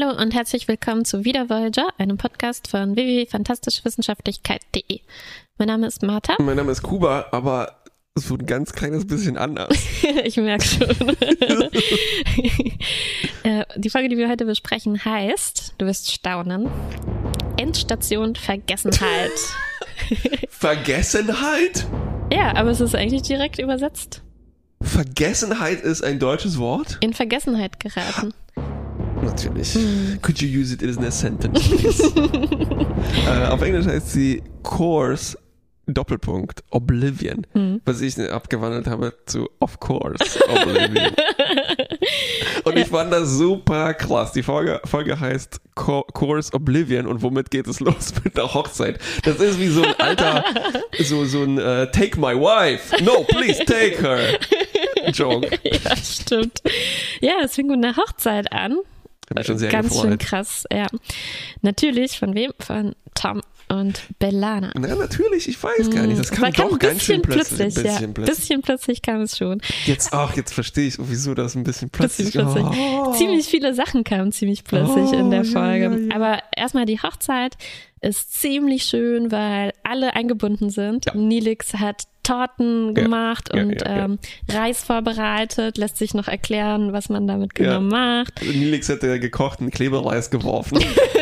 Hallo und herzlich willkommen zu Wieder Voyager, einem Podcast von www.fantastischewissenschaftlichkeit.de. Mein Name ist Martha. Mein Name ist Kuba, aber so ein ganz kleines bisschen anders. ich merke schon. Äh, die Folge, die wir heute besprechen, heißt, du wirst staunen, Endstation Vergessenheit. Vergessenheit? Ja, aber es ist eigentlich direkt übersetzt. Vergessenheit ist ein deutsches Wort? In Vergessenheit geraten. Natürlich. Could you use it in a sentence, please? äh, auf Englisch heißt sie Course Doppelpunkt Oblivion, was ich abgewandelt habe zu Of Course Oblivion. und ich fand das super krass. Die Folge, Folge heißt Co Course Oblivion und womit geht es los mit der Hochzeit? Das ist wie so ein alter, so, so ein äh, Take my wife. No, please take her. Joke. ja, stimmt. Ja, es fing mit einer Hochzeit an. Hab mich schon sehr Ganz gefreut. schön krass, ja. Natürlich, von wem? Von Tom und Bellana. Na, natürlich, ich weiß gar nicht. Das kam Aber doch ein ganz schön bisschen plötzlich. plötzlich, Ein bisschen ja. plötzlich. Bisschen plötzlich kam es schon. Jetzt, ach, jetzt verstehe ich, wieso das ein bisschen Bisschen plötzlich. plötzlich. Oh. Ziemlich viele Sachen kamen ziemlich plötzlich in der Oh, Folge. ja, ja. Aber erstmal die Hochzeit ist ziemlich schön, weil alle eingebunden sind. Ja. Nilix hat Torten gemacht Ja, und ja, ja. Ähm, Reis vorbereitet, lässt sich noch erklären, was man damit genau macht. Nilix hätte gekochten Klebereis geworfen.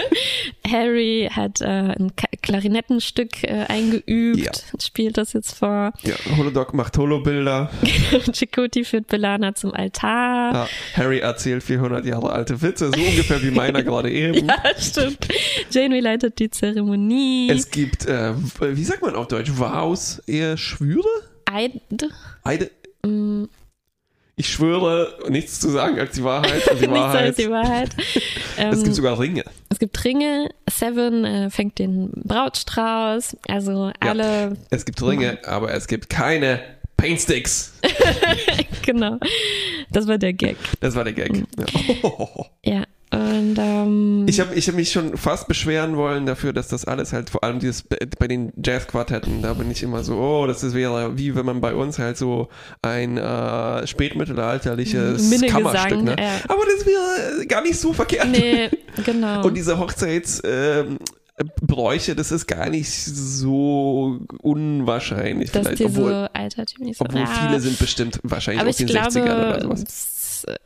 Harry hat äh, ein Klarinettenstück äh, eingeübt, Ja. spielt das jetzt vor. ja, Holodoc macht Holobilder. Chakoti führt Belana zum Altar. Ja, Harry erzählt 400 Jahre alte Witze, so ungefähr wie meiner gerade eben. Ja, stimmt. Janeway leitet die Zeremonie. Es gibt, äh, wie sagt man auf Deutsch, Vows, eher Schwüre? Eid. Eide? Mm, Ich schwöre, nichts zu sagen als die Wahrheit. Und die Nichts Wahrheit. als die Wahrheit. Ähm, es gibt sogar Ringe. es gibt Ringe. Seven äh, fängt den Brautstrauß. Also alle, Es gibt Ringe, aber es gibt keine Paintsticks. genau. Das war der Gag. Das war der Gag. Mhm. Ja. Ja. Und ähm, Ich habe ich hab mich schon fast beschweren wollen dafür, dass das alles halt, vor allem dieses bei den Jazzquartetten, da bin ich immer so, oh, das ist, wäre wie wenn man bei uns halt so ein äh, spätmittelalterliches Kammerstück, ne? ja. Aber das wäre gar nicht so verkehrt. nee, genau. Und diese Hochzeits ähm, Bräuche, das ist gar nicht so unwahrscheinlich dass vielleicht, obwohl, so altertümlich sind. obwohl Ja. viele sind bestimmt wahrscheinlich aus den 60ern oder glaube, sowas.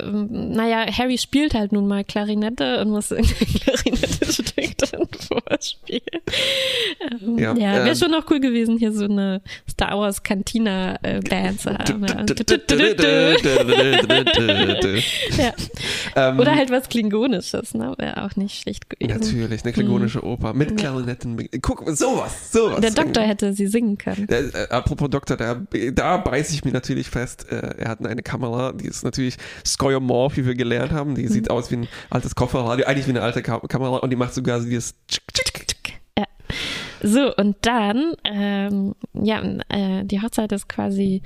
Ähm, naja, Harry spielt halt nun mal Klarinette und muss irgendein Klarinette-Stück dann vorspielen. Ähm, Ja, ja, wäre ähm, schon noch cool gewesen, hier so eine Star Wars Cantina-Band zu haben. Ja. Oder halt was Klingonisches, ne? Wäre auch nicht schlecht gewesen. Natürlich, eine klingonische Oper mit Klarinetten. Guck, sowas, sowas. Der Doktor hätte sie singen können. Der, äh, apropos Doktor, da, da beiße ich mir natürlich fest, äh, er hat eine Kamera, die ist natürlich skeuomorph, wie wir gelernt haben. Die sieht aus wie ein altes Kofferradio, eigentlich wie eine alte Ka Kamera und die macht sogar so dieses. Ja. So, und dann, ähm, ja, äh, die Hochzeit ist quasi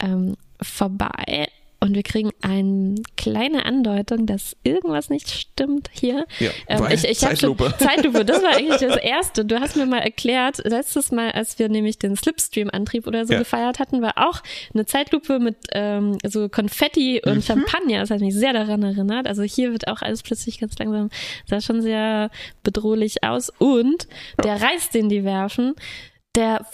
ähm, vorbei und wir kriegen eine kleine Andeutung, dass irgendwas nicht stimmt hier. Ja, Ähm, ich ich Zeitlupe. Schon, Zeitlupe, das war eigentlich das Erste. Du hast mir mal erklärt, letztes Mal, als wir nämlich den Slipstream-Antrieb oder so Ja. gefeiert hatten, war auch eine Zeitlupe mit ähm, so Konfetti und Mhm. Champagner. Das hat mich sehr daran erinnert. Also hier wird auch alles plötzlich ganz langsam, sah schon sehr bedrohlich aus. Und der Reis, den die werfen, der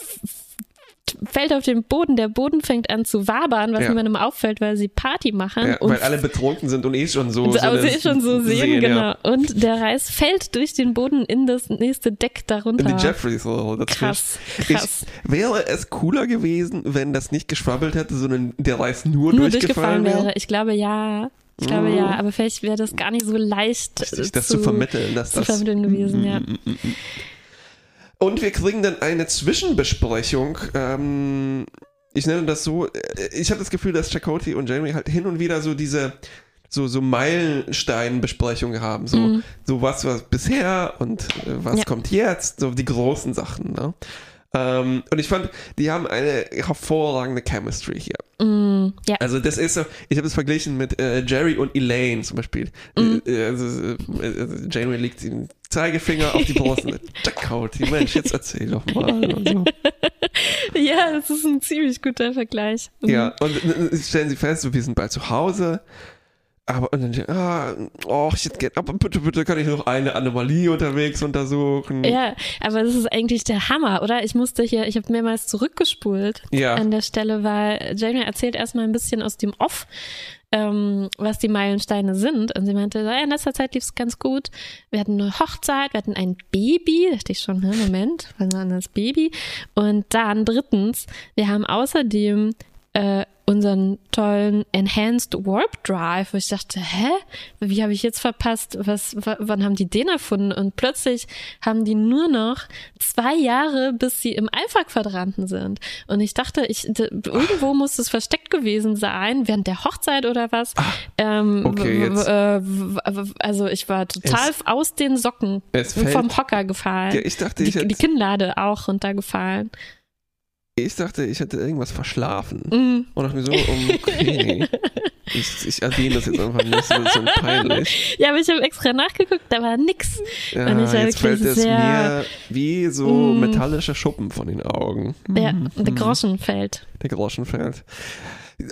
fällt auf den Boden, der Boden fängt an zu wabern, was Ja. niemandem auffällt, weil sie Party machen. Ja, und weil alle betrunken sind und eh schon so. und so aber eine sie schon so sehen, genau. Ja. Und der Reis fällt durch den Boden in das nächste Deck darunter. In die Jeffreys. Das Krass, krass. Ich, wäre es cooler gewesen, wenn das nicht geschwabbelt hätte, sondern der Reis nur, Nur durchgefallen durchgefallen wäre. Ich glaube ja. Ich glaube Mm. ja, aber vielleicht wäre das gar nicht so leicht Sich das zu, vermitteln, dass zu das vermitteln gewesen, ja. Und wir kriegen dann eine Zwischenbesprechung. Ähm, ich nenne das so. äh, Ich habe das Gefühl, dass Chakoti und Jamie halt hin und wieder so diese so so Meilenstein-Besprechungen haben. So so was was bisher und äh, was Ja. kommt jetzt. So die großen Sachen. Ne? Ähm, und ich fand, die haben eine hervorragende Chemistry hier. Mm, ja. Also das ist so, ich habe es verglichen mit äh, Jerry und Elaine zum Beispiel. Mhm. Äh, also, äh, Janeway legt den Zeigefinger auf die Brust sagt, Chakoti, Mensch, jetzt erzähl doch mal. Und so. ja, das ist ein ziemlich guter Vergleich. Mhm. Ja, und stellen Sie fest, wir sind bald zu Hause. aber und dann, ah, oh, ich hätte gerne, aber bitte, bitte kann ich noch eine Anomalie unterwegs untersuchen. Ja, aber das ist eigentlich der Hammer, oder? Ich musste hier, ich habe mehrmals zurückgespult Ja. an der Stelle, weil Jamie erzählt erstmal ein bisschen aus dem Off, ähm, was die Meilensteine sind. Und sie meinte, ja, in letzter Zeit lief es ganz gut. Wir hatten eine Hochzeit, wir hatten ein Baby. Da dachte ich schon, ne, Moment, was war denn das Baby? Und dann drittens, wir haben außerdem äh, unseren tollen Enhanced Warp Drive, wo ich dachte, hä? Wie habe ich jetzt verpasst? Was, wa- wann haben die den erfunden? Und plötzlich haben die nur noch zwei Jahre, bis sie im Alpha-Quadranten sind. Und ich dachte, ich, irgendwo muss es versteckt gewesen sein, während der Hochzeit oder was. ähm, okay, äh, also ich war total Es- aus den Socken vom Hocker gefallen. Ja, ich dachte, ich die, die Kinnlade auch runtergefallen. Ich dachte, ich hätte irgendwas verschlafen. Mm. Und dachte mir so, okay, ich, ich erwähne das jetzt einfach nicht, so, so peinlich. Ja, aber ich habe extra nachgeguckt, da war nix. Ja, Und ich jetzt fällt es sehr- mir wie so Mm. metallische Schuppen von den Augen. Ja, Mhm. der Groschen fällt. Der Groschen fällt.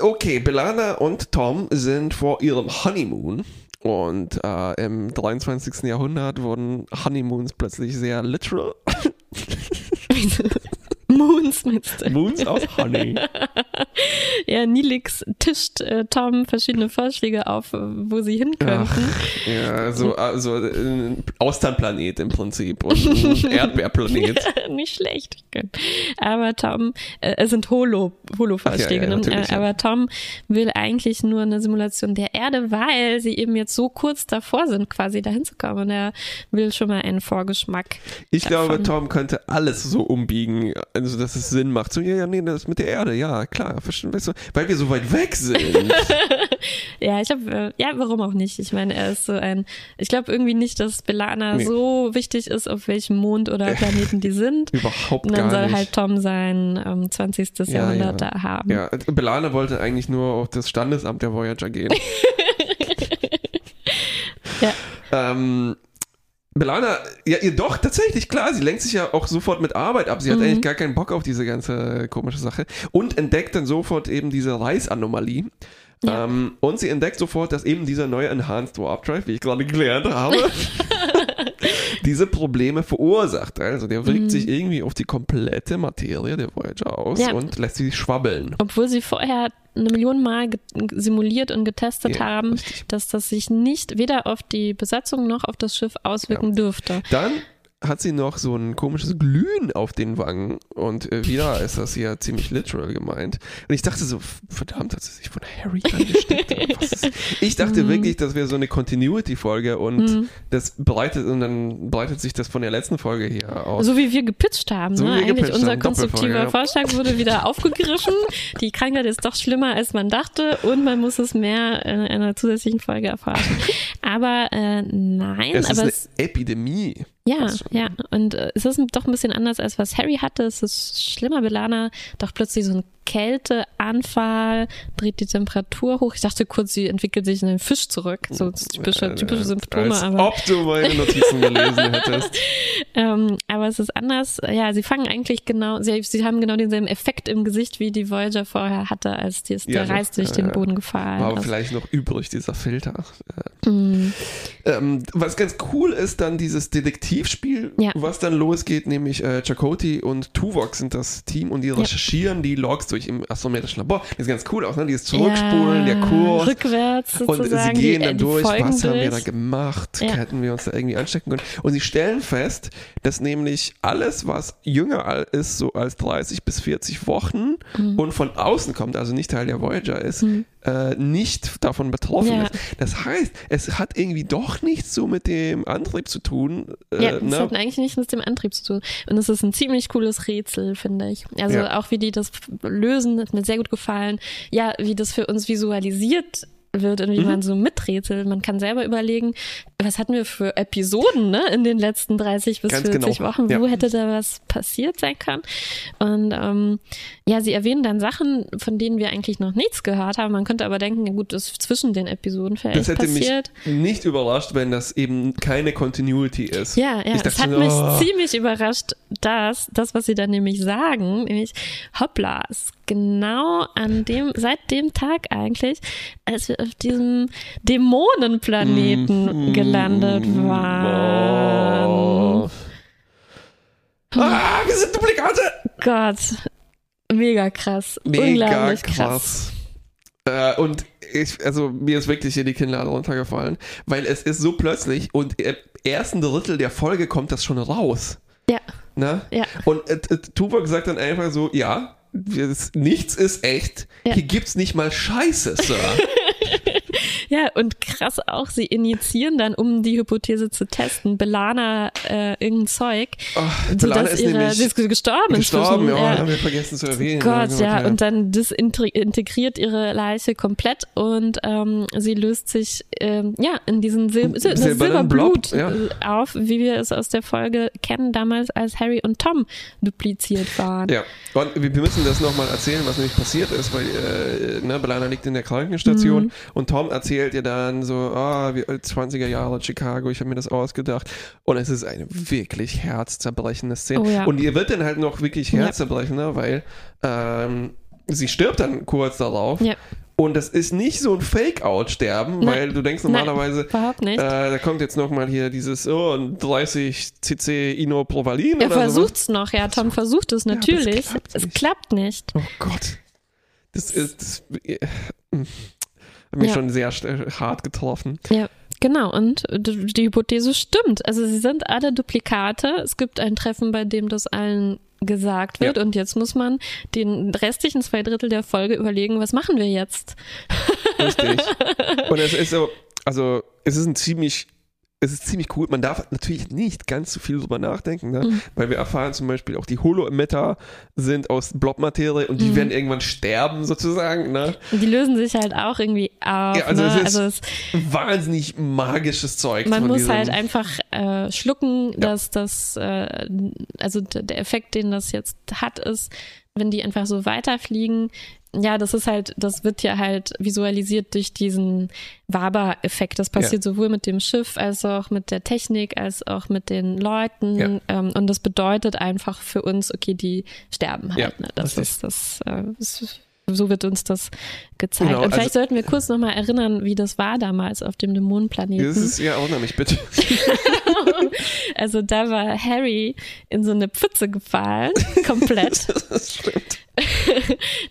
Okay, Belana und Tom sind vor ihrem Honeymoon. Und äh, im 23. Jahrhundert wurden Honeymoons plötzlich sehr literal. Moons mit Moons aus Honey. Ja, Nilix tischt äh, Tom verschiedene Vorschläge auf, äh, wo sie hin könnten. Ja, so also ein Austernplanet im Prinzip und ein Erdbeerplanet. Nicht schlecht. Aber Tom, äh, es sind Holo, Holo-Vorschläge, ja, ja, ne? Äh, ja. aber Tom will eigentlich nur eine Simulation der Erde, weil sie eben jetzt so kurz davor sind, quasi dahin zu kommen. Und er will schon mal einen Vorgeschmack. Ich glaube, davon. Tom könnte alles so umbiegen, also dass es Sinn macht. So, ja, ja, nee, das mit der Erde, ja, klar, verstehen, weißt du, weil wir so weit weg sind. Ja, ich glaube, äh, ja, warum auch nicht? Ich meine, er ist so ein, ich glaube irgendwie nicht, dass Belana Nee. so wichtig ist, auf welchem Mond oder Planeten die sind. Überhaupt Und dann soll nicht. halt Tom sein ähm, 20. Ja, Jahrhundert ja. da haben. Ja, Belana wollte eigentlich nur auf das Standesamt der Voyager gehen. Ja. Ähm, Belana, ja, ihr doch, tatsächlich, klar, sie lenkt sich ja auch sofort mit Arbeit ab. Sie hat Mhm. eigentlich gar keinen Bock auf diese ganze komische Sache und entdeckt dann sofort eben diese Reisanomalie. Ja. Ähm, und sie entdeckt sofort, dass eben dieser neue Enhanced Warp Drive, wie ich gerade gelernt habe, diese Probleme verursacht. Also der wirkt Mhm. sich irgendwie auf die komplette Materie der Voyager aus Ja. und lässt sie schwabbeln. Obwohl sie vorher eine Million Mal simuliert und getestet Ja, haben, richtig. dass das sich nicht weder auf die Besatzung noch auf das Schiff auswirken dürfte. Dann hat sie noch so ein komisches Glühen auf den Wangen und äh, wieder ist das hier ziemlich literal gemeint. Und ich dachte so, verdammt, hat sie sich von Harry angesteckt? ist- ich dachte Mhm. wirklich, das wäre so eine Continuity-Folge und Mhm. das breitet und dann breitet sich das von der letzten Folge hier aus. So wie wir gepitcht haben. So ne? Eigentlich gepitcht unser haben, konstruktiver. Vorschlag wurde wieder aufgegriffen. Die Krankheit ist doch schlimmer, als man dachte und man muss es mehr in einer zusätzlichen Folge erforschen. Aber äh, nein, es ist aber eine es, Epidemie. Ja, ja. Und äh, es ist doch ein bisschen anders, als was Harry hatte. Es ist schlimmer. Belana doch plötzlich so ein Kälteanfall, dreht die Temperatur hoch. Ich dachte kurz, sie entwickelt sich in einen Fisch zurück. So typische, typische Symptome, Äh, Als aber. ob du meine Notizen gelesen hättest. Ähm, aber es ist anders. Ja, sie fangen eigentlich genau, sie, sie haben genau denselben Effekt im Gesicht, wie die Voyager vorher hatte, als die, Ja, der Reis doch, durch ja, den ja. Boden gefallen War aber ist. vielleicht noch übrig, dieser Filter. Äh, Mm, Ähm, was ganz cool ist, dann dieses Detektivspiel, Ja. was dann losgeht, nämlich äh, Chakoti und Tuvok sind das Team und die Ja. recherchieren die Logs durch im astrometrischen Labor. Das ist ganz cool auch, ne? Dieses Zurückspulen, ja, der Kurs. Rückwärts Und sie gehen die, dann durch, was haben wir da durch. gemacht, Ja. hätten wir uns da irgendwie anstecken können. Und sie stellen fest, dass nämlich alles, was jünger ist, so als 30 bis 40 Wochen Mhm. und von außen kommt, also nicht Teil der Voyager ist, äh, nicht davon betroffen Ja. ist. Das heißt, es hat irgendwie doch nichts so mit dem Antrieb zu tun. Äh, Ja, das ne? hat eigentlich nichts mit dem Antrieb zu tun. Und es ist ein ziemlich cooles Rätsel, finde ich. Also Ja. auch wie die das lösen, hat mir sehr gut gefallen. Ja, wie das für uns visualisiert wird und wie Mhm. man so miträtselt. Man kann selber überlegen, was hatten wir für Episoden ne, in den letzten 30 bis Ganz 40 genau. Wochen? Wo Ja. hätte da was passiert sein können? Und ähm, ja, sie erwähnen dann Sachen, von denen wir eigentlich noch nichts gehört haben. Man könnte aber denken, ja gut, das ist zwischen den Episoden vielleicht Das hätte passiert. mich nicht überrascht, wenn das eben keine Continuity ist. Ja, ja, Ich es hat so, mich oh. ziemlich überrascht, dass das, was sie dann nämlich sagen, nämlich hoppla, ist genau an dem, seit dem Tag eigentlich, als wir auf diesem Dämonenplaneten gelandet waren. Oh. Ah, wir sind Duplikate! Gott, mega krass, Mega unglaublich krass. Äh, und ich, also mir ist wirklich hier die Kinnlade runtergefallen, weil es ist so plötzlich und im ersten Drittel der Folge kommt das schon raus. Ja, Ne? ja, Und äh, äh, Tuvok sagt dann einfach so, ja, nichts ist echt. Ja. Hier gibt's nicht mal Scheiße, Sir. ja, und krass auch, sie initiieren dann, um die Hypothese zu testen, Belana äh, irgendein Zeug, Ach, so Belana dass ist ihre, nämlich sie ist gestorben, gestorben, inzwischen. ja, haben wir vergessen zu erwähnen. Gott, gut, ja, und dann desintegriert ihre Leiche komplett und ähm, sie löst sich ähm, ja in diesen Sil Sil Silberblut Blob, ja. äh, auf, wie wir es aus der Folge kennen, damals als Harry und Tom dupliziert waren. Ja, und wir wir müssen das nochmal erzählen, was nämlich passiert ist, weil äh, ne, Belana liegt in der Krankenstation Mhm. und Tom erzählt ihr dann so, ah, wie 20er Jahre Chicago, ich habe mir das ausgedacht. Und es ist eine wirklich herzzerbrechende Szene. Oh ja. Und ihr wird dann halt noch wirklich Ja. herzzerbrechender, weil ähm, sie stirbt dann kurz darauf. Ja. Und das ist nicht so ein Fake-Out-Sterben, Nein. weil du denkst Nein. normalerweise, nicht. äh, da kommt jetzt nochmal hier dieses oh, 30 cc Inoprovalin er sowas. versucht's noch, ja, Tom versucht es es natürlich. klappt es klappt nicht. Oh Gott. Das ist. Das, äh, hat mich Ja. schon sehr hart getroffen. Ja, genau. Und die Hypothese stimmt. Also sie sind alle Duplikate. Es gibt ein Treffen, bei dem das allen gesagt wird. Ja. Und jetzt muss man den restlichen zwei Drittel der Folge überlegen, was machen wir jetzt? Richtig. Und es ist so, also es ist ein ziemlich, es ist ziemlich cool. Man darf natürlich nicht ganz so viel drüber nachdenken, ne? Mhm. weil wir erfahren zum Beispiel auch die Holo-Emitter sind aus Blobmaterie und die Mhm. werden irgendwann sterben sozusagen. Ne? Die lösen sich halt auch irgendwie auf. Ja, also ne? es ist also es, Wahnsinnig magisches Zeug. man muss diesem- halt einfach äh, schlucken, dass das, äh, also der Effekt, den das jetzt hat, ist, wenn die einfach so weiterfliegen, ja, das ist halt, das wird ja halt visualisiert durch diesen Waber-Effekt. Das passiert sowohl mit dem Schiff als auch mit der Technik, als auch mit den Leuten. Ja. Ähm, und das bedeutet einfach für uns, okay, die sterben halt. Ja, ne? Das ist das, äh, ist, so wird uns das gezeigt. Genau, und vielleicht also- sollten wir kurz nochmal erinnern, wie das war damals auf dem Dämonenplaneten. Das ist ja auch nämlich bitte. Also da war Harry in so eine Pfütze gefallen, komplett, das stimmt.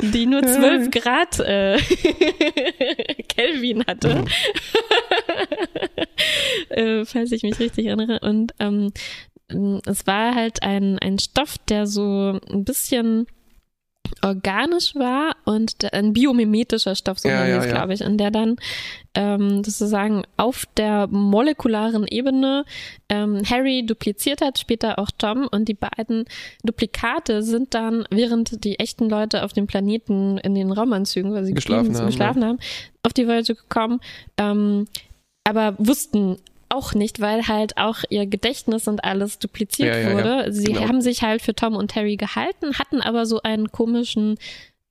Die nur 12 Grad äh, Kelvin hatte. äh, falls ich mich richtig erinnere. Und ähm, es war halt ein, ein Stoff, der so ein bisschen organisch war und ein biomimetischer Stoff, so Ja, ja, ja. glaube ich, und der dann ähm, sozusagen auf der molekularen Ebene ähm, Harry dupliziert hat, später auch Tom und die beiden Duplikate sind dann, während die echten Leute auf dem Planeten in den Raumanzügen, weil sie Geschlafen geschlafen, haben, geschlafen haben, auf die Voyager gekommen, ähm, aber wussten auch nicht, weil halt auch ihr Gedächtnis und alles dupliziert Ja, ja, ja. wurde. Sie Genau. haben sich halt für Tom und Harry gehalten, hatten aber so einen komischen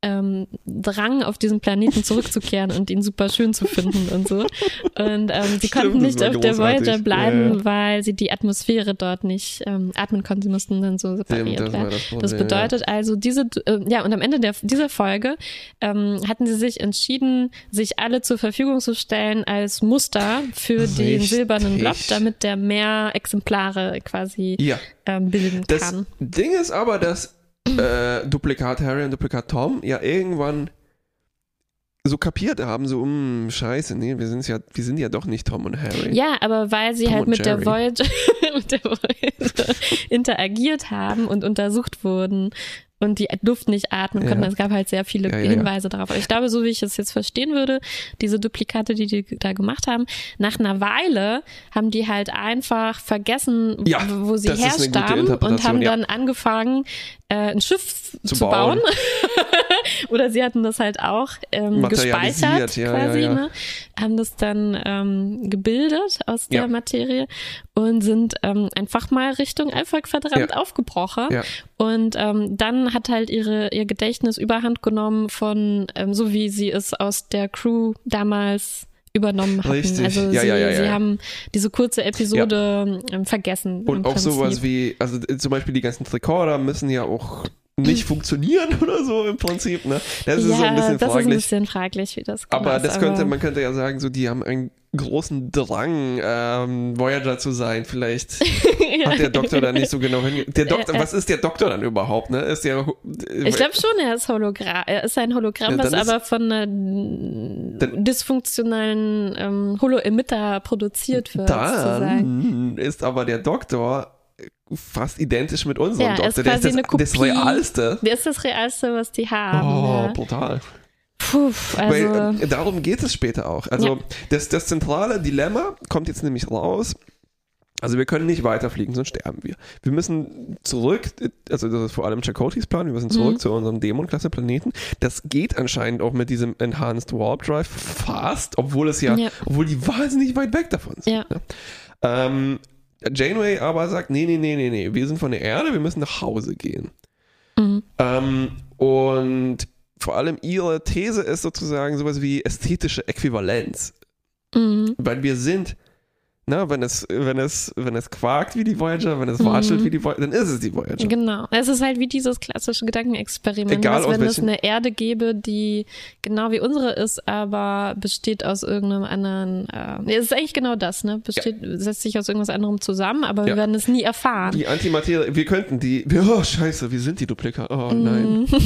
ähm, Drang, auf diesen Planeten zurückzukehren und ihn super schön zu finden und so. Und ähm, sie Stimmt, konnten das nicht auf der großartig. Voyager bleiben, Ja, weil sie die Atmosphäre dort nicht ähm, atmen konnten. Sie mussten dann so separiert Stimmt, das werden. das. Das bedeutet also, diese, äh, ja, und am Ende der, dieser Folge ähm, hatten sie sich entschieden, sich alle zur Verfügung zu stellen als Muster für den Richtig. silbernen Blob, damit der mehr Exemplare quasi Ja. ähm, bilden Das kann. Ding ist aber, dass äh, Duplikat Harry und Duplikat Tom ja irgendwann so kapiert haben, so, um scheiße, nee, wir sind ja, wir sind ja doch nicht Tom und Harry. Ja, aber weil sie Tom halt mit der. Voyager, mit der Voyager interagiert haben und untersucht wurden und die Luft nicht atmen konnten. Ja. Es gab halt sehr viele Ja, ja. Hinweise darauf. Aber ich glaube, so wie ich es jetzt verstehen würde, diese Duplikate, die die da gemacht haben, nach einer Weile haben die halt einfach vergessen, wo sie herstammen und haben dann angefangen, äh, ein Schiff zu, Zu bauen. bauen. Oder sie hatten das halt auch ähm, gespeichert quasi. Ne? haben das dann ähm, gebildet aus der. Materie und sind ähm, einfach mal Richtung Alpha-Quadrant aufgebrochen. Und ähm, dann hat halt ihre, ihr Gedächtnis überhand genommen von, ähm, so wie sie es aus der Crew damals übernommen hatten. Richtig. Also Ja, sie, ja, ja, sie haben diese kurze Episode ähm, vergessen. Und auch Prinzip. sowas wie, also äh, zum Beispiel die ganzen Rekorder müssen ja auch nicht funktionieren oder so im Prinzip, ne? Das ist so ein bisschen das ist ein fraglich. bisschen fraglich, wie das genau aber ist, das könnte, aber- man könnte ja sagen, so, die haben einen großen Drang, ähm, Voyager zu sein. Vielleicht hat der Doktor da nicht so genau hinge... Der Doktor, Äh, äh. was ist der Doktor dann überhaupt, ne? Ist der... Ich glaube schon, er ist Hologramm. Er ist ein Hologramm, Ja, was ist- aber von einer dysfunktionalen ähm, Holo-Emitter produziert wird. Dann ist aber der Doktor fast identisch mit unserem Ja, er ist Doktor. Der ist das, das. Realste. Der ist das Realste, was die haben. Oh, ja. brutal. Puh, also, Weil äh, darum geht es später auch. Also Ja. das, das zentrale Dilemma kommt jetzt nämlich raus. Also wir können nicht weiterfliegen, sonst sterben wir. Wir müssen zurück, also das ist vor allem Chakotis Plan, wir müssen zurück Mhm. zu unserem Dämon-Klasse-Planeten. Das geht anscheinend auch mit diesem Enhanced Warp Drive fast, obwohl es ja, Ja. obwohl die wahnsinnig weit weg davon sind. Ja. ne? Ähm, Janeway aber sagt, nee, nee, nee, nee, nee, wir sind von der Erde, wir müssen nach Hause gehen. mhm. Ähm, und vor allem ihre These ist sozusagen sowas wie ästhetische Äquivalenz. Mhm. Weil wir sind, na, wenn es, wenn es, wenn es quakt wie die Voyager, wenn es watschelt Mhm. wie die Voyager, dann ist es die Voyager. Genau. Es ist halt wie dieses klassische Gedankenexperiment. Egal, was, aus wenn es eine Erde gäbe, die genau wie unsere ist, aber besteht aus irgendeinem anderen. Äh, es ist eigentlich genau das, ne? Besteht, setzt sich aus irgendwas anderem zusammen, aber wir Ja. werden es nie erfahren. Die Antimaterie, wir könnten die, wir, oh scheiße, wir sind die Duplika, oh nein.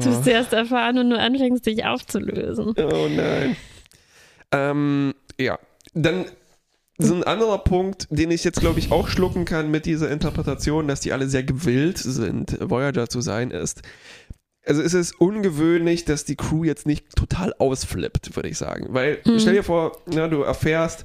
Du wirst erst erfahren, wenn du anfängst, dich aufzulösen. Oh nein. Ähm, ja, dann so ein anderer Punkt, den ich jetzt glaube ich auch schlucken kann mit dieser Interpretation, dass die alle sehr gewillt sind, Voyager zu sein, ist, also es ist ungewöhnlich, dass die Crew jetzt nicht total ausflippt, würde ich sagen. Weil, Mhm. stell dir vor, na, du erfährst,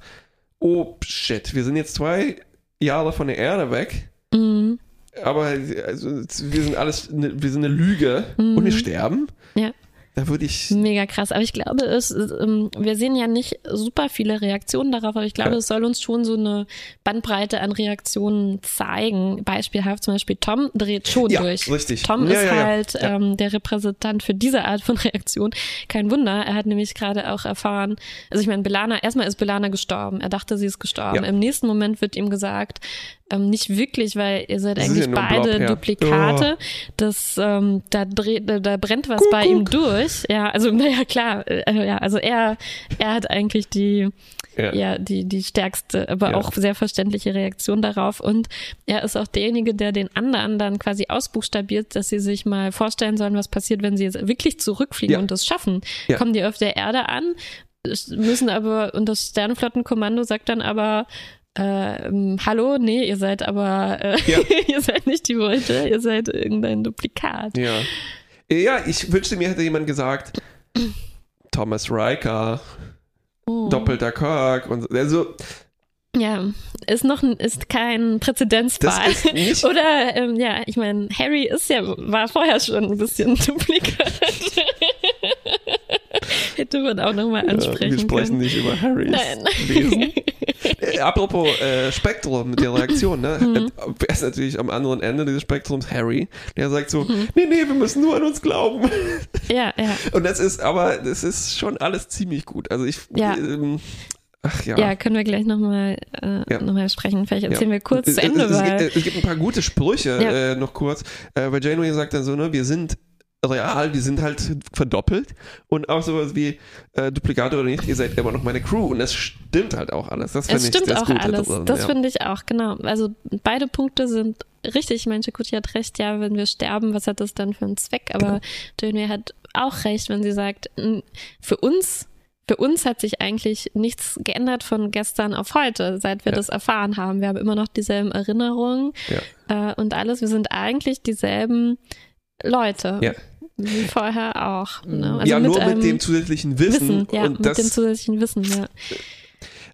oh shit, wir sind jetzt zwei Jahre von der Erde weg, Mhm. aber also, wir sind alles, ne, wir sind eine Lüge Mhm. und wir sterben. Ja. Da würde ich, Mega krass. Aber ich glaube, es, ähm, wir sehen ja nicht super viele Reaktionen darauf, aber ich glaube, Ja. es soll uns schon so eine Bandbreite an Reaktionen zeigen. Beispielhaft zum Beispiel Tom dreht schon Ja, durch. richtig. Tom Ja, ist halt. Ähm, der Repräsentant für diese Art von Reaktion. Kein Wunder. Er hat nämlich gerade auch erfahren, also ich meine, Belana, erstmal ist Belana gestorben. Er dachte, sie ist gestorben. Im nächsten Moment wird ihm gesagt, ähm, nicht wirklich, weil ihr seid Das eigentlich ja beide Blob, ja. Duplikate. Das, ähm, da dreht, da, da brennt was Kuckuck. bei ihm durch. Ja, also naja klar, äh, ja, also er, er hat eigentlich die, Ja. ja, die, die stärkste, aber auch sehr verständliche Reaktion darauf. Und er ist auch derjenige, der den anderen dann quasi ausbuchstabiert, dass sie sich mal vorstellen sollen, was passiert, wenn sie jetzt wirklich zurückfliegen und das schaffen. Kommen die auf der Erde an, müssen aber, und das Sternenflottenkommando sagt dann aber, äh, ähm, hallo, nee, ihr seid aber, äh, Ja. ihr seid nicht die Voyager, ihr seid irgendein Duplikat. Ja. Ja, ich wünschte mir hätte jemand gesagt, Thomas Riker, Oh. doppelter Kirk und so. also Ja, ist noch ist kein Präzedenzfall. Oder ähm, ja, ich meine, Harry ist ja war vorher schon ein bisschen Duplikat. Hätte man auch nochmal ja, ansprechen wir sprechen können. nicht über Harrys Nein. Wesen. Äh, apropos äh, Spektrum mit der Reaktion, ne? Mhm. Äh, Wer ist natürlich am anderen Ende dieses Spektrums Harry, der sagt so, Mhm. nee, nee, wir müssen nur an uns glauben. ja, ja. Und das ist, aber das ist schon alles ziemlich gut. Also ich, Ja. ähm, ach ja. Ja, können wir gleich nochmal äh, Ja. noch mal sprechen. Vielleicht erzählen Ja. wir kurz Es- zu Ende, es, es, gibt, es gibt ein paar gute Sprüche, Ja. äh, noch kurz, äh, weil Janeway sagt dann so, ne, wir sind real, wir sind halt verdoppelt und auch sowas wie äh, Duplikate oder nicht, ihr seid immer noch meine Crew und das stimmt halt auch alles. Das finde ich stimmt das auch Gute alles. daran, das ja. finde ich auch, genau. Also beide Punkte sind richtig. Mensch, Kuti hat recht, ja, wenn wir sterben, was hat das dann für einen Zweck? Aber Genau. Janeway hat auch recht, wenn sie sagt, für uns für uns hat sich eigentlich nichts geändert von gestern auf heute, seit wir Ja. das erfahren haben. Wir haben immer noch dieselben Erinnerungen Ja. äh, und alles. Wir sind eigentlich dieselben Leute. Ja. Wie vorher auch. Ne? Also ja, nur einem mit dem zusätzlichen Wissen. Wissen, ja, und mit das, dem zusätzlichen Wissen, ja.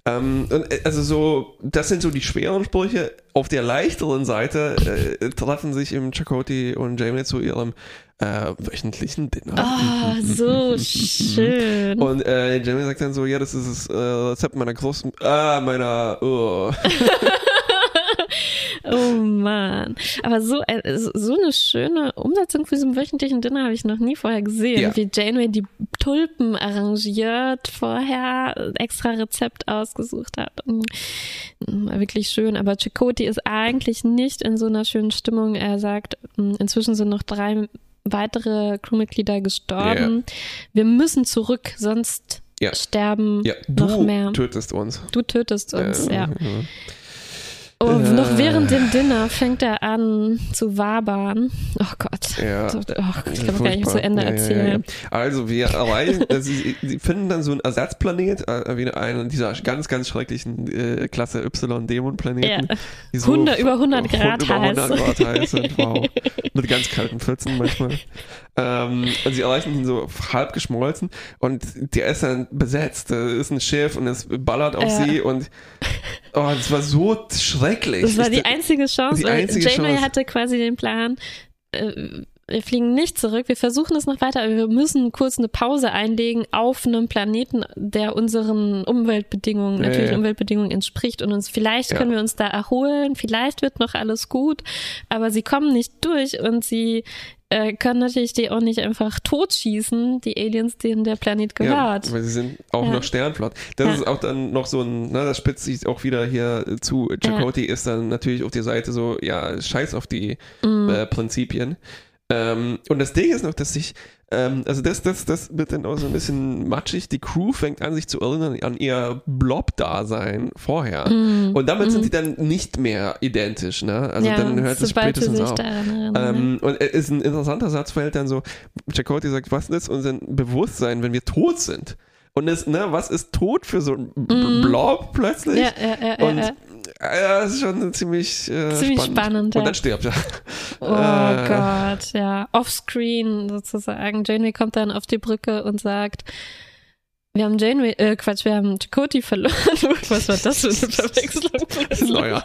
ähm, und, äh, also so, das sind so die schweren Sprüche. Auf der leichteren Seite äh, treffen sich im Chakoti und Jamie zu ihrem äh, wöchentlichen Dinner. Ah, so schön. Und äh, Jamie sagt dann so, ja, das ist das äh, Rezept meiner großen, ah, meiner, oh. Oh Mann. Aber so, äh, so so eine schöne Umsetzung für diesen wöchentlichen Dinner habe ich noch nie vorher gesehen. Ja. Wie Janeway die Tulpen arrangiert, vorher extra Rezept ausgesucht hat. Mm, mm, Wirklich schön. Aber Chakoti ist eigentlich nicht in so einer schönen Stimmung. Er sagt, mm, inzwischen sind noch drei weitere Crewmitglieder gestorben. Wir müssen zurück, sonst Ja. sterben Ja, noch du mehr. tötest uns. Du tötest uns, Äh, ja. Äh, Oh, Äh. noch während dem Dinner fängt er an zu wabern. Oh Gott. Ja. Oh ich kann gar nicht zu Ende Ja, erzählen. ja. Also wir erreichen, sie, sie finden dann so einen Ersatzplanet, äh, wie einen dieser ganz, ganz schrecklichen äh, Klasse Y-Dämon-Planeten. Ja. die so 100 über 100 Grad über 100 heiß. Grad heiß sind, wow. Mit ganz kalten Pfützen manchmal. Ähm, und sie erreichen ihn so halb geschmolzen und der ist dann besetzt. Da ist ein Schiff und es ballert auf Ja. sie und oh, das war so schrecklich. Das war Ich- die einzige Chance. die einzige Janeway Chance. hatte quasi den Plan, äh, wir fliegen nicht zurück, wir versuchen es noch weiter, aber wir müssen kurz eine Pause einlegen auf einem Planeten, der unseren Umweltbedingungen, Ja, natürlich ja. Umweltbedingungen entspricht und uns vielleicht Ja. können wir uns da erholen, vielleicht wird noch alles gut, aber sie kommen nicht durch und sie äh, können natürlich die auch nicht einfach totschießen, die Aliens, denen der Planet gehört. Ja, weil sie sind auch Ja. noch Sternflott. Das Ja. ist auch dann noch so ein, ne, das spitzt sich auch wieder hier zu. Chakotay ist dann natürlich auf der Seite so, ja, scheiß auf die Mhm. äh, Prinzipien. Ähm, und das Ding ist noch, dass sich, ähm, also das, das, das wird dann auch so ein bisschen matschig. Die Crew fängt an, sich zu erinnern an ihr Blob-Dasein vorher. Mhm. Und damit sind die dann nicht mehr identisch, ne? Also ja, dann hört es spätestens auf. Ähm, und es ist ein interessanter Satz, fällt dann so, Chakotay sagt, was ist unser Bewusstsein, wenn wir tot sind? Und es, ne, was ist tot für so ein Mhm. Blob plötzlich? ja, ja, ja, Und ja, ja. äh, das ist schon ziemlich, äh, Ziemlich spannend. spannend, Und ja. dann stirbt er. Oh Äh. Gott, ja. Offscreen sozusagen. Janeway kommt dann auf die Brücke und sagt, wir haben Janeway, äh, Quatsch, wir haben Chakoti verloren. Was war das für eine Verwechslung? Das ist neuer.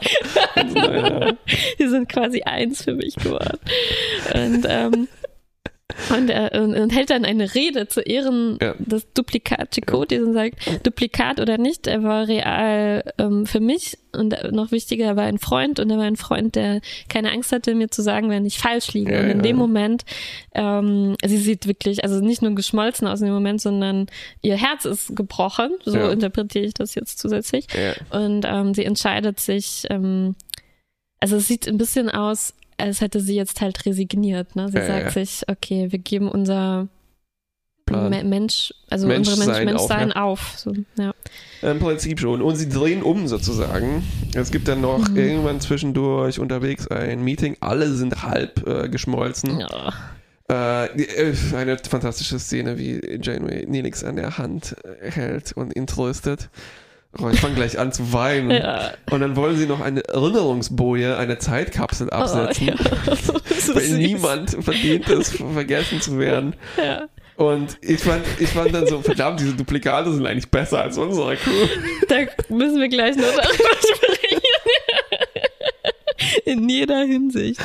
Die sind quasi eins für mich geworden. Und, ähm, und, er, und, und hält dann eine Rede zu Ehren Ja. des Duplikat Chakoti und sagt, Duplikat oder nicht, er war real ähm, für mich und noch wichtiger, er war ein Freund und er war ein Freund, der keine Angst hatte, mir zu sagen, wenn ich falsch liege. Ja, und in ja. dem Moment, ähm, sie sieht wirklich, also nicht nur geschmolzen aus in dem Moment, sondern ihr Herz ist gebrochen, so Ja. interpretiere ich das jetzt zusätzlich. Ja. Und ähm, sie entscheidet sich, ähm, also es sieht ein bisschen aus, als hätte sie jetzt halt resigniert. Ne? Sie Ja, sagt ja. sich, okay, wir geben unser Plan. Me Mensch, also Menschsein unsere Mensch, auf, Menschsein ja. auf. So, ja. Im Prinzip schon. Und sie drehen um sozusagen. Es gibt dann noch Mhm. irgendwann zwischendurch unterwegs ein Meeting. Alle sind halb äh, geschmolzen. Ja. Äh, äh, eine fantastische Szene, wie Janeway Nelix an der Hand äh, hält und ihn tröstet. Oh, ich fange gleich an zu weinen. Ja. Und dann wollen sie noch eine Erinnerungsboje, eine Zeitkapsel absetzen. Oh, ja. So Weil süß. niemand verdient es, vergessen zu werden. Ja. Und ich fand, ich fand dann so, verdammt, diese Duplikate sind eigentlich besser als unsere Crew. Da müssen wir gleich noch darüber sprechen. In jeder Hinsicht.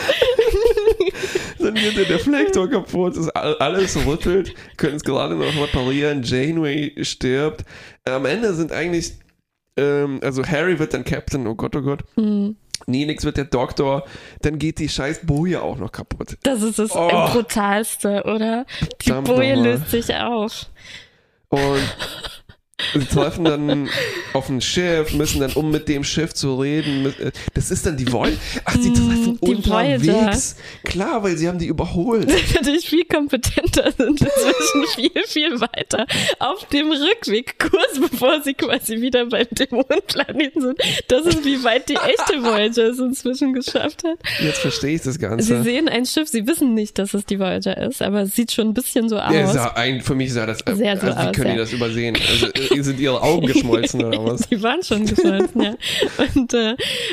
Dann wird der Deflektor kaputt, ist all- alles rüttelt, können es gerade noch reparieren, Janeway stirbt. Am Ende sind eigentlich, ähm, also Harry wird dann Captain, oh Gott, oh Gott. Hm. Nenix wird der Doktor, dann geht die scheiß Boje auch noch kaputt. Das ist das Oh. Brutalste, oder? Die Verdammt Boje löst sich auf. Und Sie treffen dann auf ein Schiff, müssen dann, um mit dem Schiff zu reden, äh, das ist dann die Voyager. Ach, sie treffen die unterwegs. Voyager. Klar, weil sie haben die überholt. natürlich viel kompetenter sind, inzwischen viel, viel weiter auf dem Rückweg, kurz bevor sie quasi wieder beim Dämonenplaneten sind. Das ist, wie weit die echte Voyager es inzwischen geschafft hat. Jetzt verstehe ich das Sie Ganze. sehen ein Schiff, sie wissen nicht, dass es die Voyager ist, aber es sieht schon ein bisschen so aus. Ja, sah ein, für mich sah das, äh, Sehr so also wie aus, können die ja. das übersehen? Also, sind ihre Augen geschmolzen oder was? Die waren schon geschmolzen, ja. Und, äh,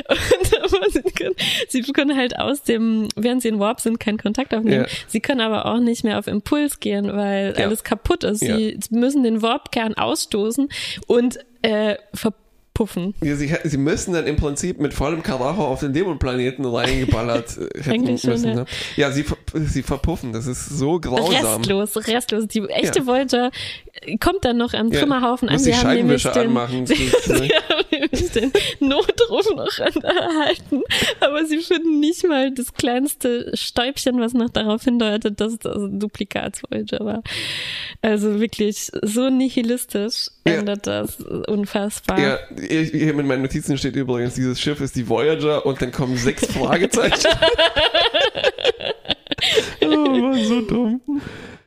und sie, können, sie können halt aus dem, während sie in Warp sind, keinen Kontakt aufnehmen. Ja. Sie können aber auch nicht mehr auf Impuls gehen, weil Ja. alles kaputt ist. Ja. Sie müssen den Warp-Kern ausstoßen und äh, verpuffen. Ja, sie, sie müssen dann im Prinzip mit vollem Karacho auf den Dämonenplaneten reingeballert äh, hätten schon, müssen. ja. Ne? Ja, sie, sie verpuffen. Das ist so grausam. Restlos, restlos. Die echte Ja. Voyager kommt dann noch am Ja, Trümmerhaufen an. muss Sie die Scheibenwischer den, anmachen. Sie, sie haben nämlich den Notruf noch erhalten, aber sie finden nicht mal das kleinste Stäubchen, was noch darauf hindeutet, dass das ein Duplikats-Voyager war. Also wirklich so nihilistisch Ja. endet das unfassbar. Ja, hier hier mit meinen Notizen steht übrigens, dieses Schiff ist die Voyager und dann kommen sechs Fragezeichen. oh, war so dumm.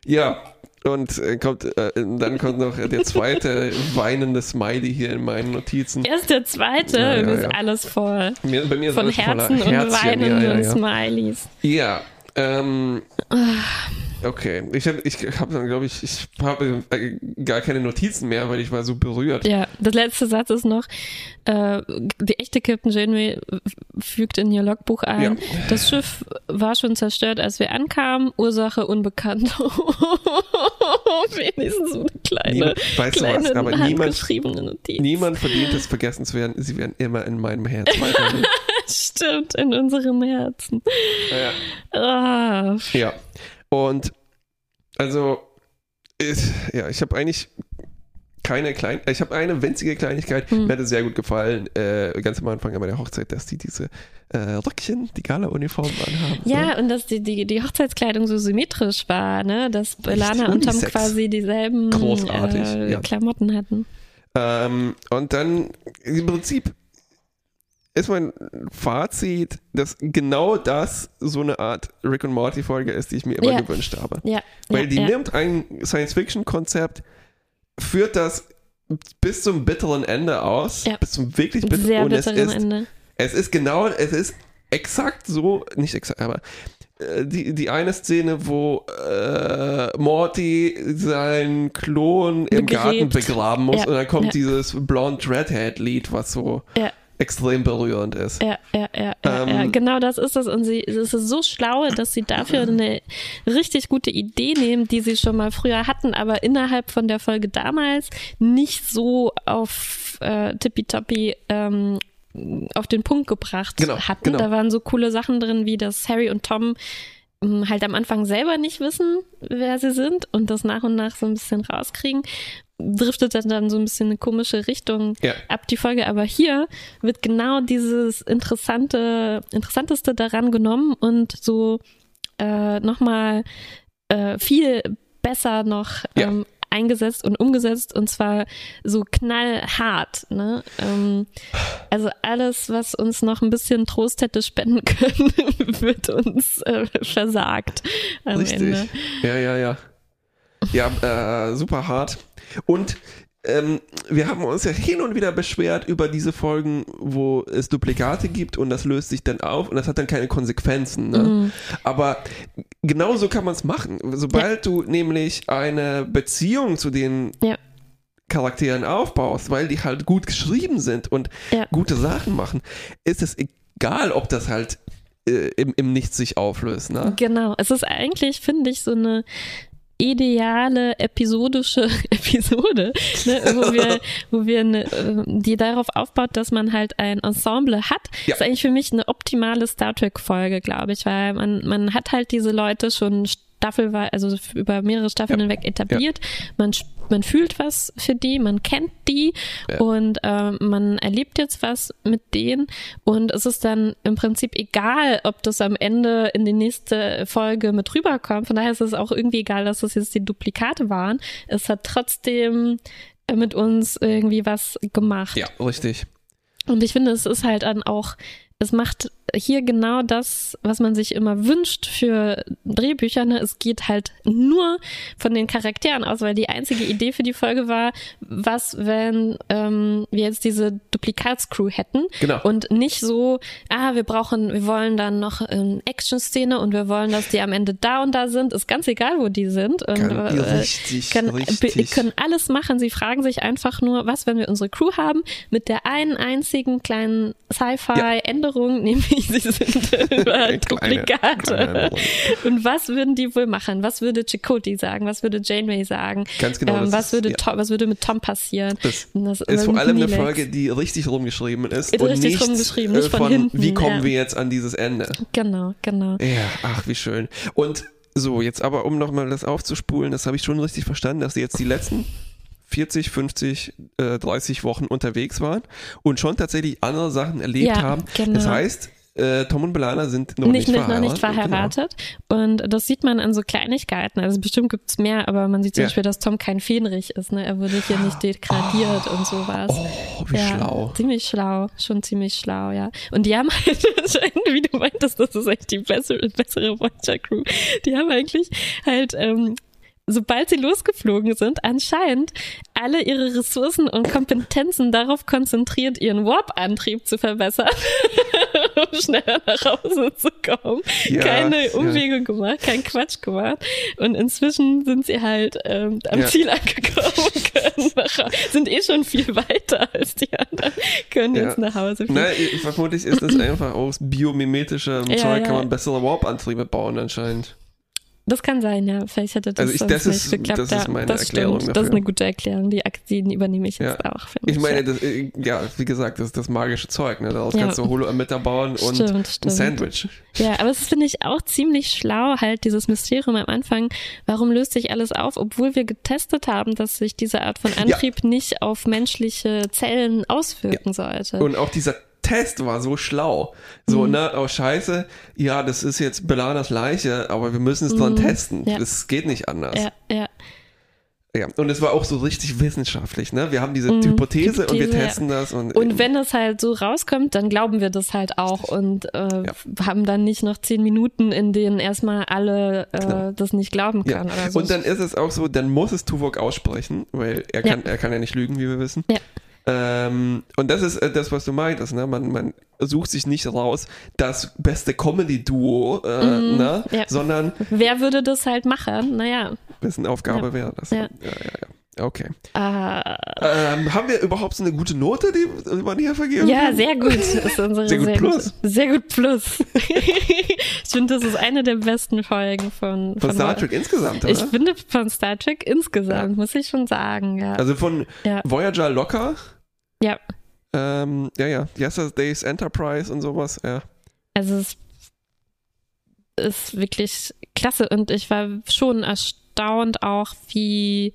Ja, und äh, kommt, äh, dann kommt noch der zweite weinende Smiley hier in meinen Notizen. Erst der zweite, Ja, ja, ist ja. alles voll. Mir, bei mir ist Von alles voller Herzen und Herzchen. weinenden ja, ja, ja. Smileys. Ja, ähm, Ah. Okay. Ich habe, ich hab dann, glaube ich, ich habe äh, gar keine Notizen mehr, weil ich war so berührt. Ja, der letzte Satz ist noch, äh, die echte Captain Janeway fügt in ihr Logbuch ein, Ja. das Schiff war schon zerstört, als wir ankamen, Ursache unbekannt. Wenigstens so eine kleine, Niemand- weißt du was, kleine aber niemand- Notiz. Niemand verdient es, vergessen zu werden. Sie werden immer in meinem Herz weiterleben. Stimmt, in unserem Herzen. ja. Ah, ja. Und also, ist, ja, ich habe eigentlich keine klein, ich habe eine winzige Kleinigkeit, Hm. mir hat es sehr gut gefallen, äh, ganz am Anfang bei der Hochzeit, dass die diese äh, Röckchen, die Gala-Uniformen anhaben. Ja, und dass die, die, die Hochzeitskleidung so symmetrisch war, ne? Dass Belana und Tom quasi dieselben äh, ja. Klamotten hatten. Ähm, und dann im Prinzip ist mein Fazit, dass genau das so eine Art Rick und Morty Folge ist, die ich mir immer Ja. gewünscht habe. Ja. Weil ja, die nimmt ein Science-Fiction-Konzept, führt das bis zum bitteren Ende aus, Ja. bis zum wirklich bitteren Sehr und es bitteren ist, Ende. es ist genau, es ist exakt so, nicht exakt, aber äh, die, die eine Szene, wo äh, Morty seinen Klon im Begräbt. Garten begraben muss Ja, und dann kommt ja. dieses Blonde Redhead Lied, was so Ja. Extrem berührend ist. Ja, ja, ja, Ähm, ja, genau das ist es. Und sie es ist so schlau, dass sie dafür eine richtig gute Idee nehmen, die sie schon mal früher hatten, aber innerhalb von der Folge damals nicht so auf äh, tippitoppi ähm, auf den Punkt gebracht Genau, hatten. genau. Da waren so coole Sachen drin, wie dass Harry und Tom ähm, halt am Anfang selber nicht wissen, wer sie sind und das nach und nach so ein bisschen rauskriegen. Driftet dann, dann so ein bisschen eine komische Richtung Ja. ab die Folge. Aber hier wird genau dieses interessante, interessanteste daran genommen und so äh, nochmal äh, viel besser noch Ja. ähm, eingesetzt und umgesetzt und zwar so knallhart. Ne? Ähm, also alles, was uns noch ein bisschen Trost hätte spenden können, wird uns äh, versagt am Richtig. Ende. Ja, ja, ja. Ja, äh, super hart. Und ähm, wir haben uns ja hin und wieder beschwert über diese Folgen, wo es Duplikate gibt und das löst sich dann auf und das hat dann keine Konsequenzen. Ne? Mhm. Aber genauso kann man es machen. Sobald du nämlich eine Beziehung zu den Ja. Charakteren aufbaust, weil die halt gut geschrieben sind und Ja. gute Sachen machen, ist es egal, ob das halt äh, im, im Nichts sich auflöst. Ne? Genau. Es ist eigentlich, finde ich, so eine ideale episodische Episode, ne, wo wir, wo wir eine, äh, die darauf aufbaut, dass man halt ein Ensemble hat. Ja. ist eigentlich für mich eine optimale Star Trek Folge, glaube ich, weil man man hat halt diese Leute schon staffelweise, also über mehrere Staffeln Ja. hinweg etabliert. Man sp- man fühlt was für die, man kennt die Ja. und ähm, man erlebt jetzt was mit denen und es ist dann im Prinzip egal, ob das am Ende in die nächste Folge mit rüberkommt. Von daher ist es auch irgendwie egal, dass das jetzt die Duplikate waren. Es hat trotzdem mit uns irgendwie was gemacht. Ja, richtig. Und ich finde, es ist halt dann auch, es macht hier genau das, was man sich immer wünscht für Drehbücher. Ne? Es geht halt nur von den Charakteren aus, weil die einzige Idee für die Folge war, was, wenn ähm, wir jetzt diese Duplikatscrew hätten Genau. und nicht so, ah, wir brauchen, wir wollen dann noch eine Action-Szene und wir wollen, dass die am Ende da und da sind. Ist ganz egal, wo die sind. Und, äh, richtig, können, richtig. können alles machen. Sie fragen sich einfach nur, was, wenn wir unsere Crew haben, mit der einen einzigen kleinen Sci-Fi-Änderung, nämlich sie sind Kleine- Duplikate. kleine Änderung. Und was würden die wohl machen? Was würde Chakotay sagen? Was würde Janeway sagen? Ganz genau, Ähm, was, ist- würde ja. Tom, was würde mit Tom passieren? Das das- ist vor allem eine. Folge, die richtig rumgeschrieben ist Ist und richtig nicht, rumgeschrieben, äh, nicht von von hinten, wie kommen ja. wir jetzt an dieses Ende. Genau, genau. Ja, ach, wie schön. Und so, jetzt aber, um nochmal das aufzuspulen, das habe ich schon richtig verstanden, dass sie jetzt die letzten 40, 50, äh, 30 Wochen unterwegs waren und schon tatsächlich andere Sachen erlebt Ja, haben. genau. Das heißt, äh, Tom und Belana sind noch nicht, nicht, mit, noch nicht verheiratet. verheiratet. Und das sieht man an so Kleinigkeiten. Also bestimmt gibt's mehr, aber man sieht zum Ja. Beispiel, dass Tom kein Fähnrich ist. Ne? Er wurde hier nicht degradiert und sowas. Oh, wie ja, schlau. Ziemlich schlau, schon ziemlich schlau, ja. Und die haben halt anscheinend, wie du meintest, das ist echt die bessere, bessere Voyager Crew. Die haben eigentlich halt, ähm, sobald sie losgeflogen sind, anscheinend alle ihre Ressourcen und Kompetenzen darauf konzentriert, ihren Warp-Antrieb zu verbessern, um schneller nach Hause zu kommen. Ja, Keine ja. Umwege gemacht, kein Quatsch gemacht. Und inzwischen sind sie halt ähm, am Ja. Ziel angekommen können nach, Hause- sind eh schon viel weiter als die anderen, können Ja. jetzt nach Hause fliegen. Na, vermutlich ist das einfach aus biomimetischer Ja, Zeug, ja. kann man bessere Warp-Antriebe bauen anscheinend. Das kann sein, ja. Vielleicht hätte das Also ich- das nicht ist- geklappt. das ist ja, meine das Erklärung stimmt. Das dafür. ist eine gute Erklärung. Die Aktien übernehme ich jetzt Ja. auch. Ich meine, ja. das, äh, ja, wie gesagt, das ist das magische Zeug, ne? Daraus Ja. kannst du Holo-Emitter bauen und Stimmt, ein. Sandwich. Ja, aber es finde ich auch ziemlich schlau, halt dieses Mysterium am Anfang. Warum löst sich alles auf, obwohl wir getestet haben, dass sich diese Art von Antrieb nicht auf menschliche Zellen auswirken sollte? Und auch dieser Test war so schlau. So, ne, oh scheiße, ja, das ist jetzt Belanas Leiche, aber wir müssen es dran testen. Ja. Das geht nicht anders. ja, ja. Ja. Und es war auch so richtig wissenschaftlich, ne? Wir haben diese Hypothese, und wir Mhm. Hypothese, ja. testen das und, Und wenn es halt so rauskommt, dann glauben wir das halt auch und äh, haben dann nicht noch zehn Minuten, in denen erstmal alle äh, das nicht glauben ja. können oder so. Und dann ist es auch so, dann muss es Tuvok aussprechen, weil er kann, er kann ja nicht lügen, wie wir wissen. Ja. Ähm, und das ist äh, das, was du meintest, ne? Man, man sucht sich nicht raus das beste Comedy-Duo, äh, ne? Mhm. ja. sondern Wer würde das halt machen? Naja. wessen Aufgabe Ja. wäre das? Ja. ja, ja. Okay. Äh, Ähm, haben wir überhaupt so eine gute Note, die man hier vergeben ja, kann? sehr gut. Sehr gut plus. Gute, sehr gut plus. ich finde, das ist eine der besten Folgen von, Von Star Trek insgesamt, oder? Ich finde von Star Trek insgesamt, muss ich schon sagen, ja. also von. Voyager locker, ja. ähm, ja, ja, Yesterday's Enterprise und sowas, ja. Also es ist wirklich klasse und ich war schon erstaunt auch, wie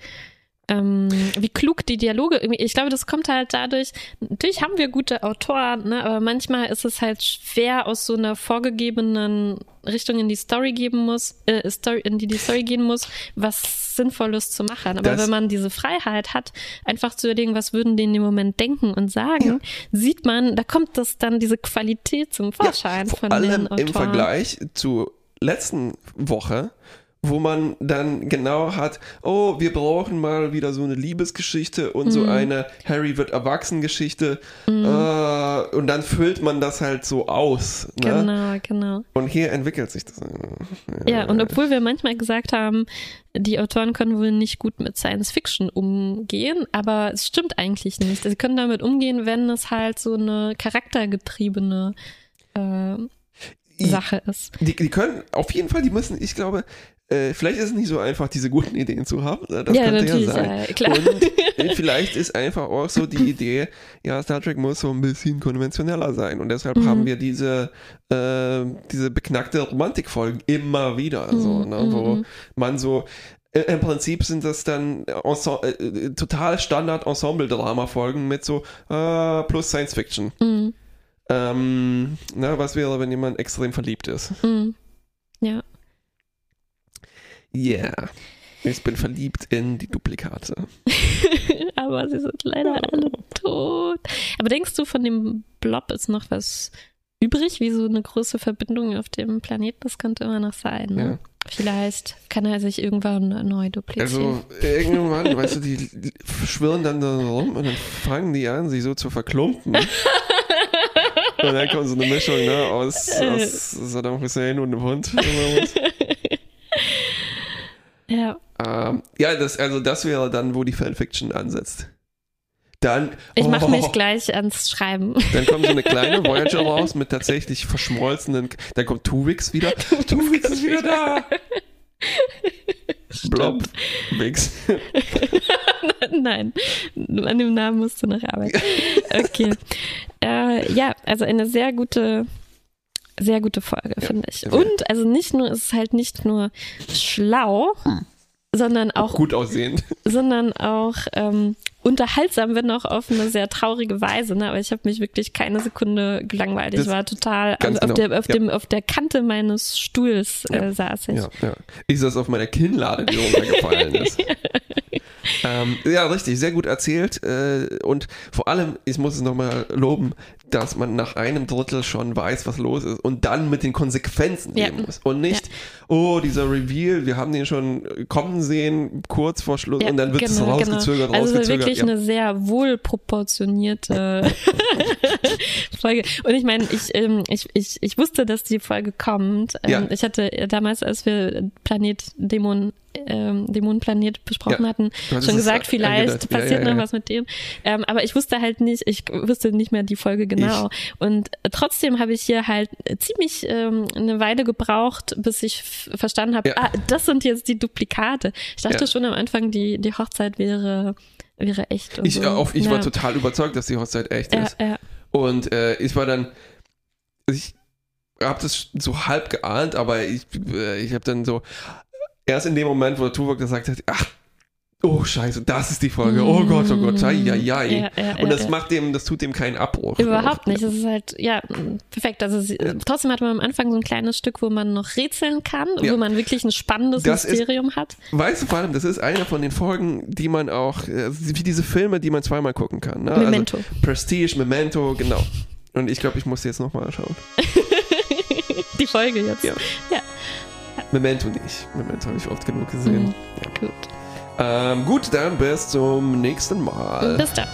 ähm, wie klug die Dialoge irgendwie, ich glaube, das kommt halt dadurch, natürlich haben wir gute Autoren, ne, aber manchmal ist es halt schwer aus so einer vorgegebenen Richtung in die Story geben muss, äh, Story, in die die Story gehen muss, was Sinnvolles zu machen. Aber Das- wenn man diese Freiheit hat, einfach zu überlegen, was würden die in dem Moment denken und sagen, sieht man, da kommt das dann diese Qualität zum Vorschein Vor von allem den Autoren. im Vergleich zu letzten Woche, wo man dann genau hat, oh, wir brauchen mal wieder so eine Liebesgeschichte und Mhm. so eine Harry wird erwachsen Geschichte äh, und dann füllt man das halt so aus. Ne? Genau, genau. Und hier entwickelt sich das. Ja, und obwohl wir manchmal gesagt haben, die Autoren können wohl nicht gut mit Science Fiction umgehen, aber es stimmt eigentlich nicht. Sie können damit umgehen, wenn es halt so eine charaktergetriebene äh, Sache ist. Die, die können, auf jeden Fall, die müssen, ich glaube, äh, vielleicht ist es nicht so einfach, diese guten Ideen zu haben. ne? Das Ja, könnte ja sein. ja, klar. Und äh, vielleicht ist einfach auch so die Idee, ja, Star Trek muss so ein bisschen konventioneller sein. Und deshalb Mhm. haben wir diese, äh, diese beknackte Romantikfolgen immer wieder, so, Mhm, ne, wo mhm. man so äh, im Prinzip sind das dann Ense äh, äh, total Standard Ensemble-Drama-Folgen mit so äh, plus Science Fiction. Mhm. Ähm, na, was wäre, wenn jemand extrem verliebt ist? Mhm. Ja. Yeah. Ich bin verliebt in die Duplikate. Aber sie sind leider alle tot. Aber denkst du, von dem Blob ist noch was übrig, wie so eine große Verbindung auf dem Planeten? Das könnte immer noch sein. Ne? Ja. Vielleicht kann er sich irgendwann neu duplizieren. Also irgendwann, weißt du, die schwirren dann da rum und dann fangen die an, sich so zu verklumpen. und dann kommt so eine Mischung ne, aus, aus Saddam Hussein und einem Hund. Ja. Ähm, ja, das, also das wäre dann, wo die Fanfiction ansetzt. Dann, Ich mache mich oh, gleich ans Schreiben. Dann kommt so eine kleine Voyager raus mit tatsächlich verschmolzenen. Dann kommt Tuwix wieder. Tuwix ist wieder da. Blob. Wix. Nein, an dem Namen musst du noch arbeiten. Okay. Äh, ja, also eine sehr gute, sehr gute Folge, Ja, finde ich. Und also nicht nur, es ist halt nicht nur schlau, sondern auch Gut aussehend. sondern auch ähm, unterhaltsam, wenn auch auf eine sehr traurige Weise. Ne? Aber ich habe mich wirklich keine Sekunde gelangweilt. Ich war total also auf, genau, der, auf, ja. dem, auf der Kante meines Stuhls äh, Ja, saß ich. Ja, ja. Ich saß auf meiner Kinnlade, die runtergefallen ist. Ähm, ja, richtig, sehr gut erzählt. Äh, und vor allem, ich muss es nochmal loben, dass man nach einem Drittel schon weiß, was los ist und dann mit den Konsequenzen Ja. leben muss. Und nicht, oh, dieser Reveal, wir haben den schon kommen sehen, kurz vor Schluss, und dann wird es genau, rausgezögert, Also es war rausgezögert. wirklich ja. eine sehr wohlproportionierte Folge. Und ich meine, ich, ähm, ich, ich, ich wusste, dass die Folge kommt. Ähm, Ja. Ich hatte damals, als wir Planet Dämon, ähm, Dämonenplanet besprochen Ja. hatten, schon es gesagt, vielleicht. Ja, passiert ja, noch was mit dem. Ähm, aber ich wusste halt nicht, ich wusste nicht mehr die Folge genau. Und trotzdem habe ich hier halt ziemlich ähm, eine Weile gebraucht, bis ich verstanden habe, ah, das sind jetzt die Duplikate. Ich dachte schon am Anfang, die, die Hochzeit wäre, wäre echt. Und Ich, so. äh, auf, ich war total überzeugt, dass die Hochzeit echt ist. Und äh, ich war dann, ich habe das so halb geahnt, aber ich, äh, ich habe dann so, erst in dem Moment, wo der Tuvok gesagt hat, ach, oh scheiße, das ist die Folge, oh Gott, oh Gott, ai, ai, ai. Ja, ja, Und das ja. macht dem, das tut dem keinen Abbruch. Überhaupt nicht. Es ist halt, ja, perfekt. Also sie, trotzdem hat man am Anfang so ein kleines Stück, wo man noch rätseln kann, wo man wirklich ein spannendes Das ist- Mysterium hat. Weißt du, vor allem, das ist eine von den Folgen, die man auch, äh, wie diese Filme, die man zweimal gucken kann. Ne? Memento. Also Prestige, Memento, genau. Und ich glaube, ich muss jetzt nochmal schauen. Die Folge jetzt. Ja. Memento nicht. Memento habe ich oft genug gesehen. Mhm. Ja. Gut. Ähm, gut, dann bis zum nächsten Mal. Bis dann.